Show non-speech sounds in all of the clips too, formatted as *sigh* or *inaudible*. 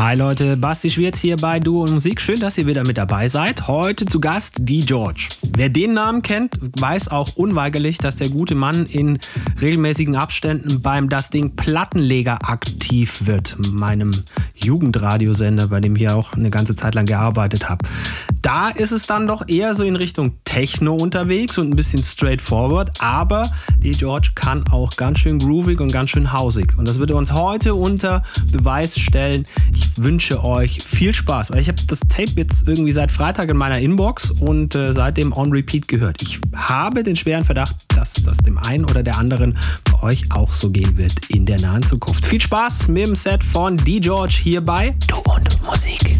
Hi Leute, Basti Schwierz hier bei Duo und Musik. Schön, dass ihr wieder mit dabei seid. Heute zu Gast die George. Wer den Namen kennt, weiß auch unweigerlich, dass der gute Mann in regelmäßigen Abständen beim Das Ding Plattenleger aktiv wird. Meinem Jugendradiosender, bei dem ich auch eine ganze Zeit lang gearbeitet habe. Da ist es dann doch eher so in Richtung Techno unterwegs und ein bisschen straightforward, aber die George kann auch ganz schön groovig und ganz schön hausig. Und das wird uns heute unter Beweis stellen. Ich wünsche euch viel Spaß, weil ich habe das Tape jetzt irgendwie seit Freitag in meiner Inbox und äh, seitdem on repeat gehört. Ich habe den schweren Verdacht, dass das dem einen oder der anderen bei euch auch so gehen wird in der nahen Zukunft. Viel Spaß mit dem Set von D. George hier bei Du und Musik.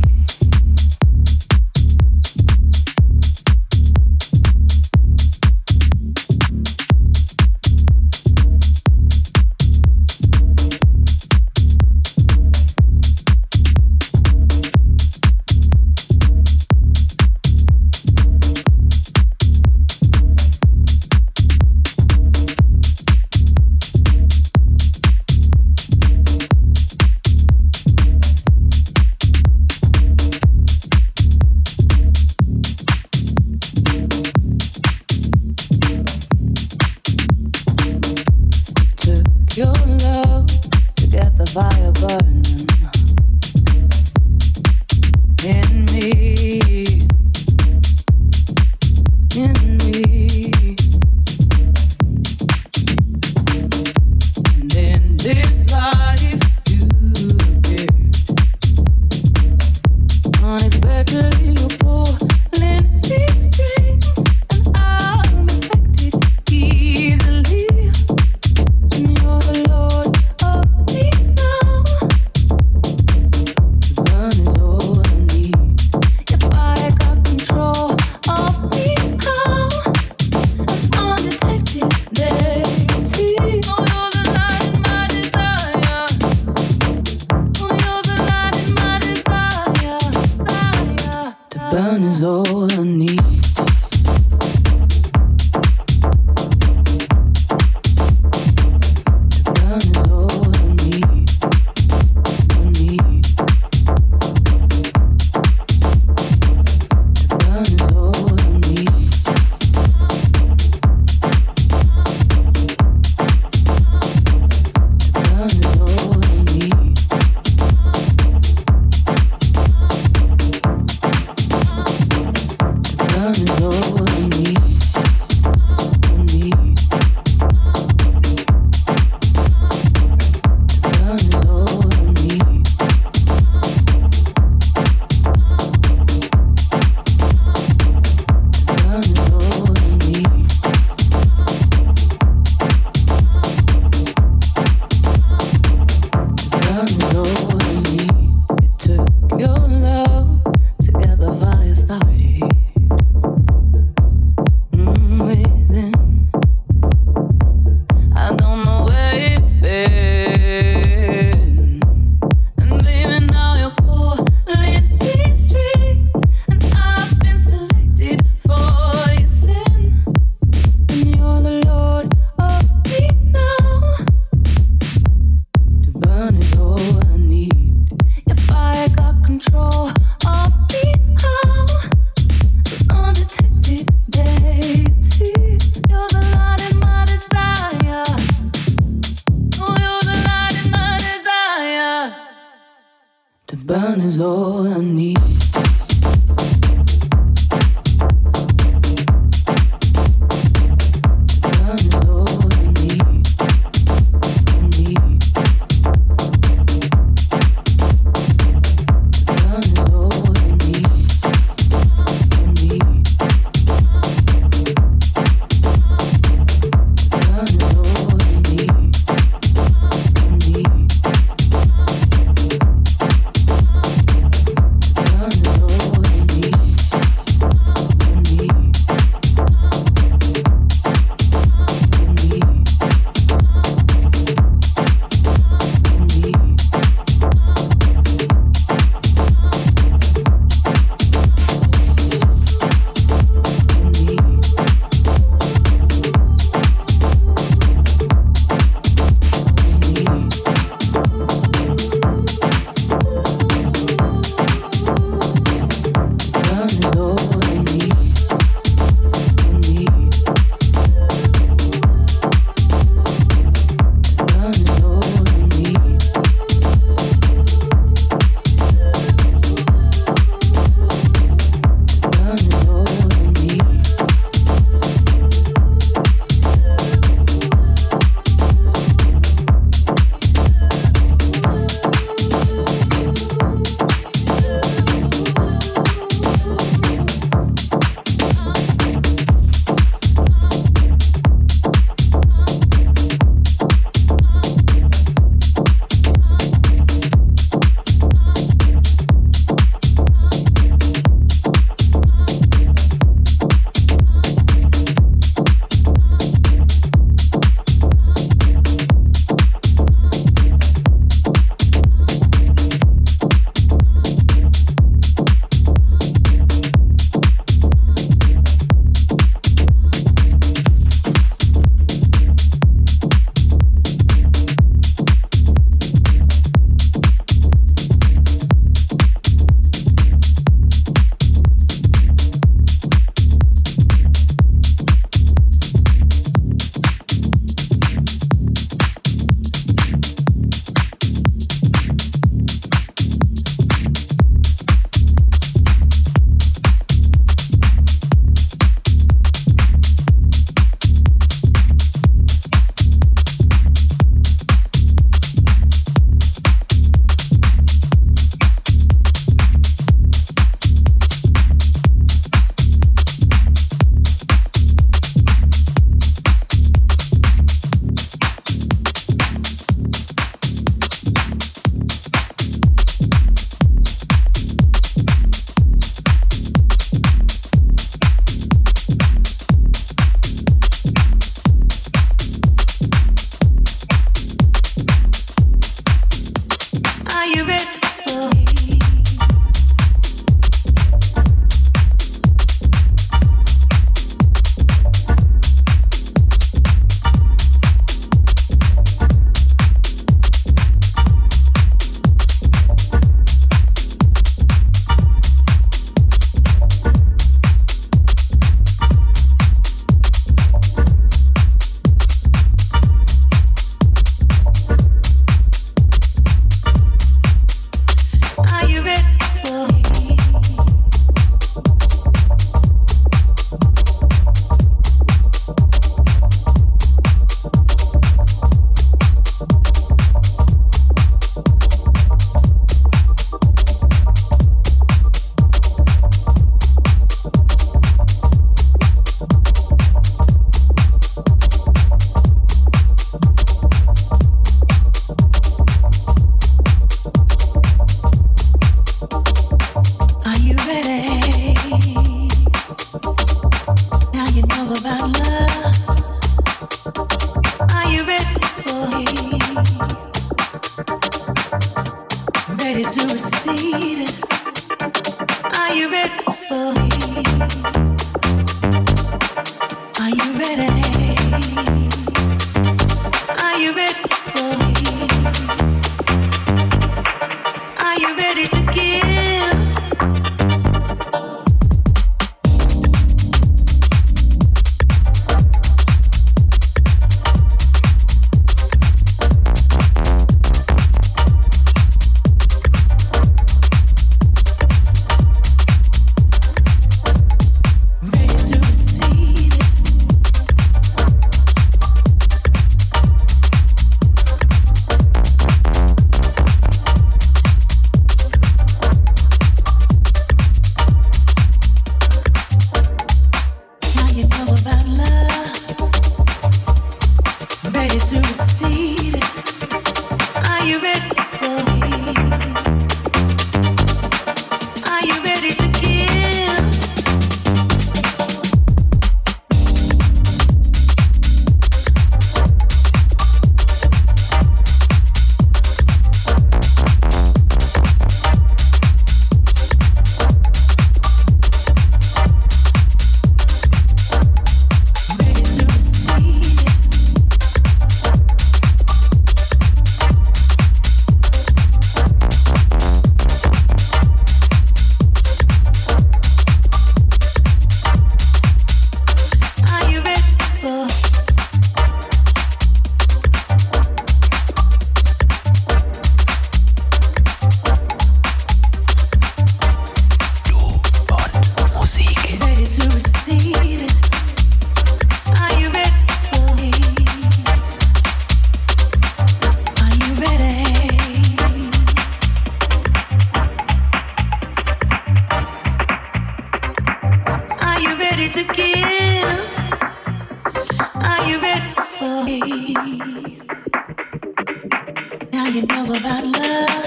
about love.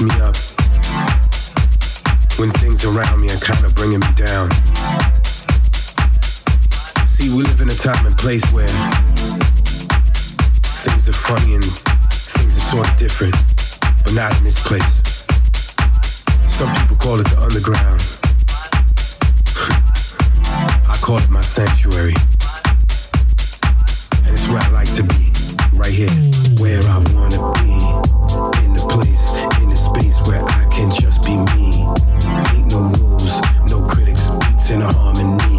lifts me up. When things around me are kind of bringing me down. See, we live in a time and place where things are funny and things are sort of different, but not in this place. Some people call it the underground. *laughs* I call it my sanctuary. And it's where I like to be, right here, where I wanna be. harmony.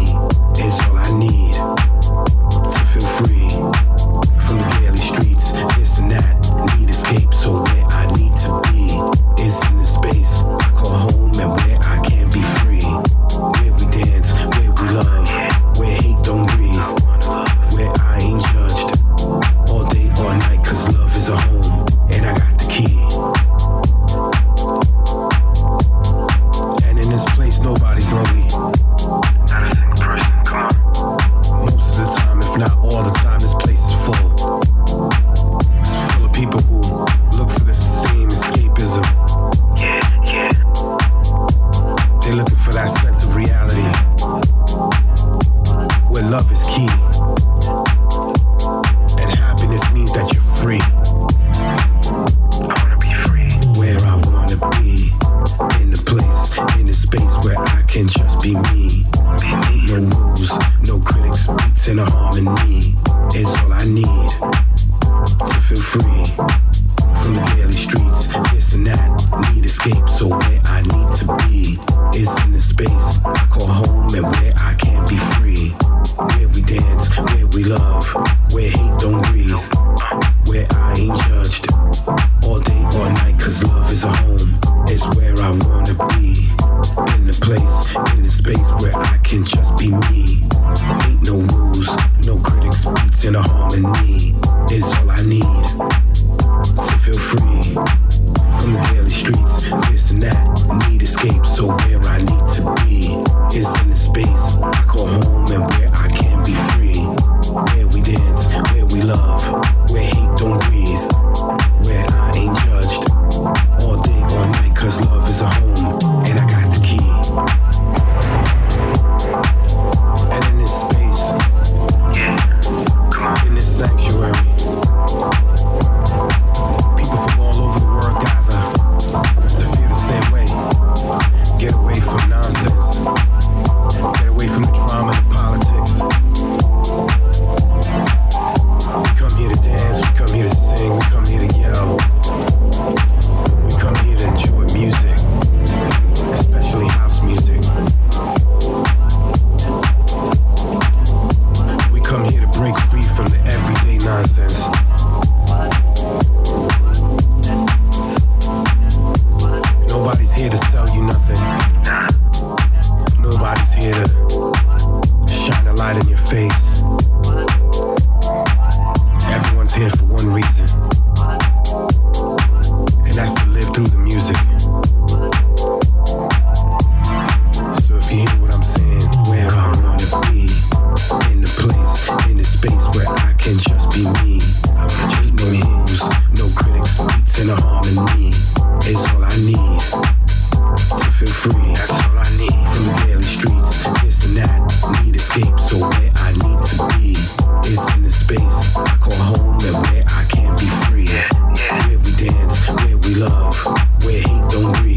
love, where hate don't breathe, where I ain't judged. All day, or night, cause love is a home. It's where I wanna be. In the place, in the space where I can just be me. Ain't no rules, no critics beats in a harmony. Is all I need to feel free from the daily streets. This and that, need escape. So where I need to be is in the space I call home and where I love, where hate don't breathe.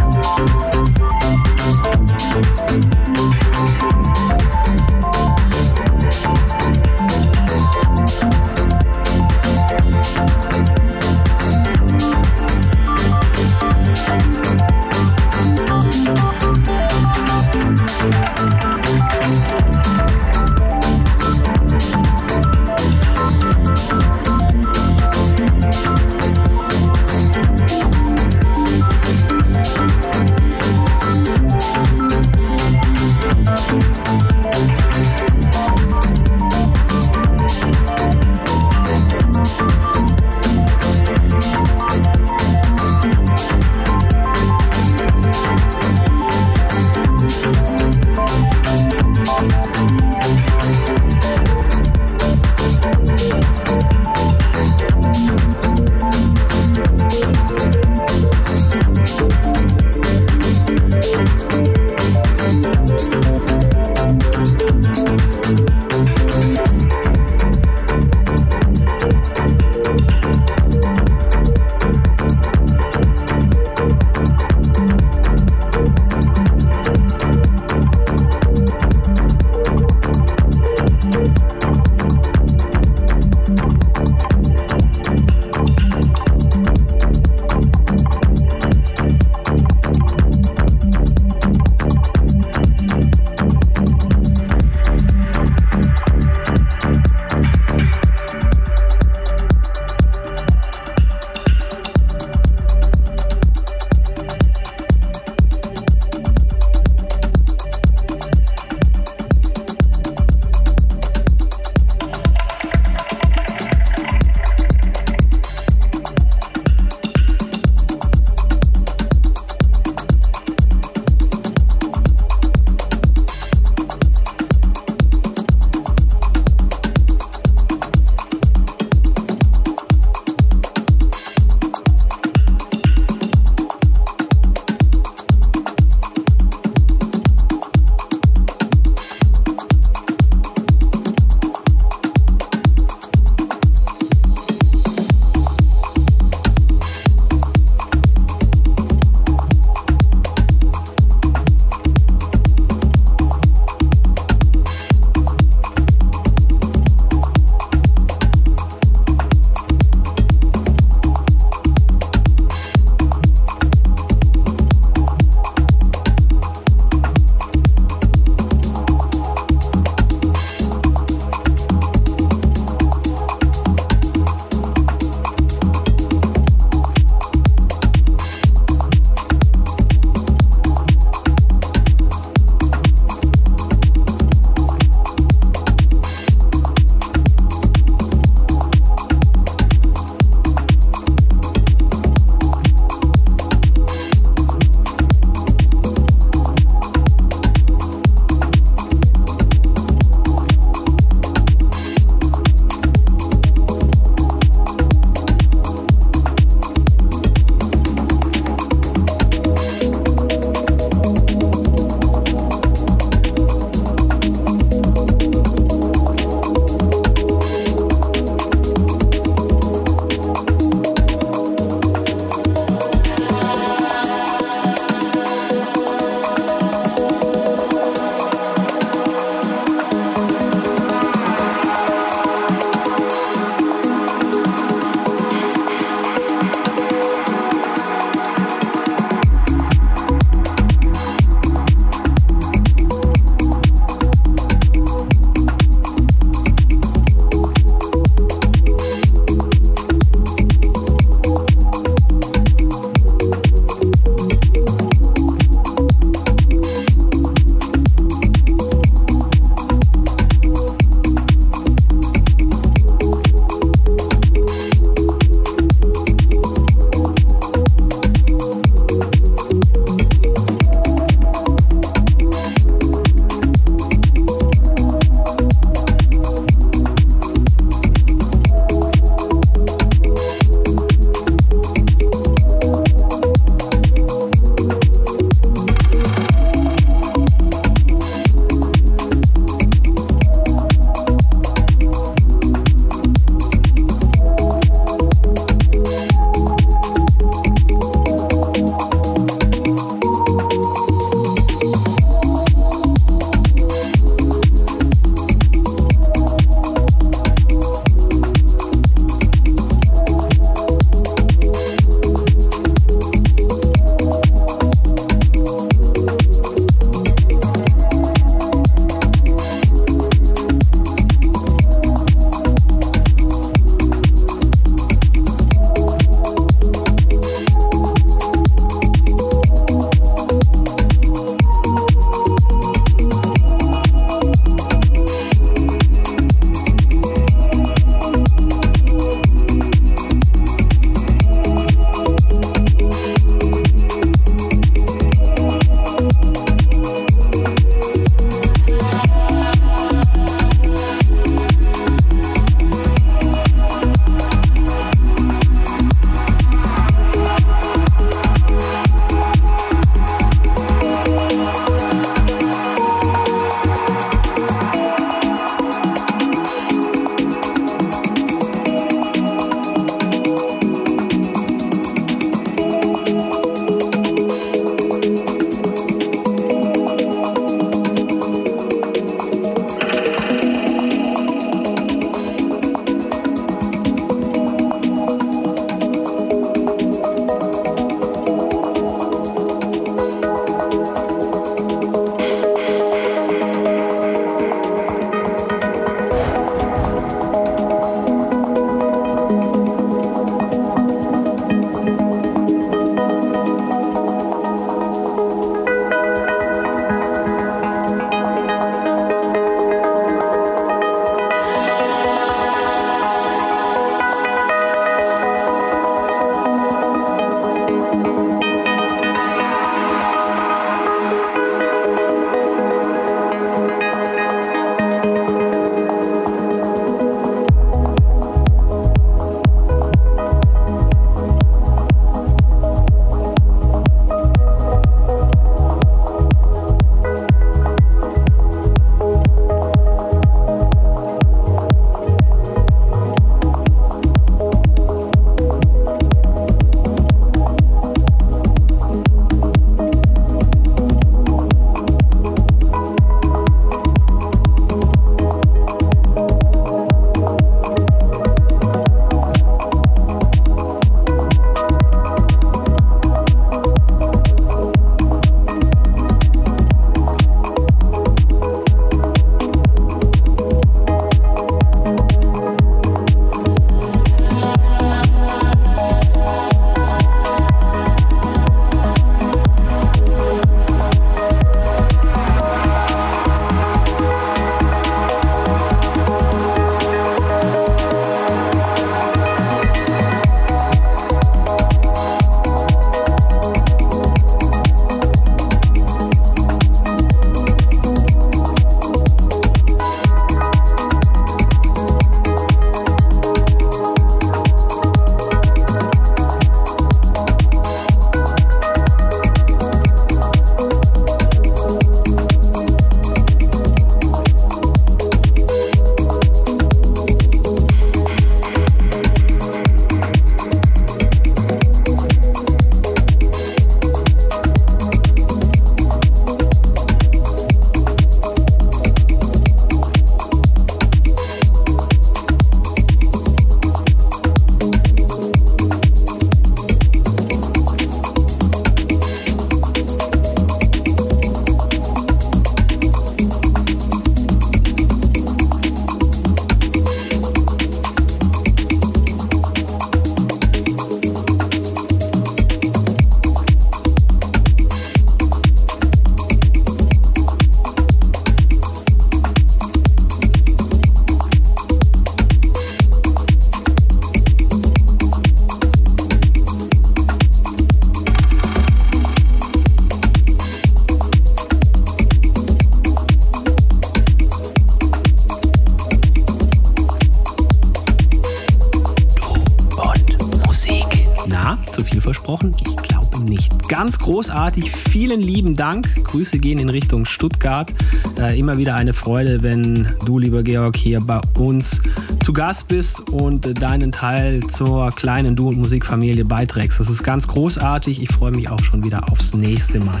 Grüße gehen in Richtung Stuttgart. Äh, immer wieder eine Freude, wenn du, lieber Georg, hier bei uns zu Gast bist und deinen Teil zur kleinen Du- und Musikfamilie beiträgst. Das ist ganz großartig. Ich freue mich auch schon wieder aufs nächste Mal.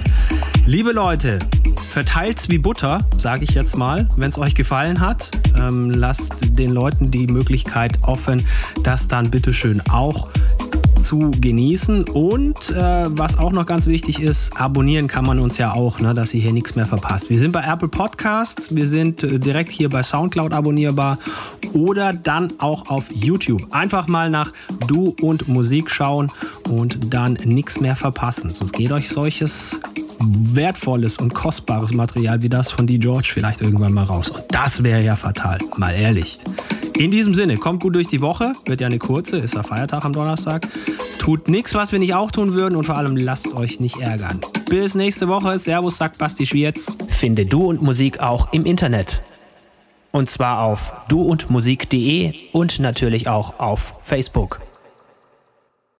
Liebe Leute, verteilt's wie Butter, sage ich jetzt mal. Wenn es euch gefallen hat, ähm, lasst den Leuten die Möglichkeit offen, das dann bitteschön auch zu genießen. Und äh, was auch noch ganz wichtig ist, abonnieren kann man uns ja auch, ne, dass ihr hier nichts mehr verpasst. Wir sind bei Apple Podcasts, wir sind äh, direkt hier bei Soundcloud abonnierbar oder dann auch auf YouTube. Einfach mal nach Du und Musik schauen und dann nichts mehr verpassen. Sonst geht euch solches wertvolles und kostbares Material wie das von D. George vielleicht irgendwann mal raus. Und das wäre ja fatal, mal ehrlich. In diesem Sinne, kommt gut durch die Woche, wird ja eine kurze, ist ja Feiertag am Donnerstag. Tut nichts, was wir nicht auch tun würden und vor allem lasst euch nicht ärgern. Bis nächste Woche. Servus, sagt Basti Schwierz. Finde Du und Musik auch im Internet. Und zwar auf duundmusik.de und natürlich auch auf Facebook.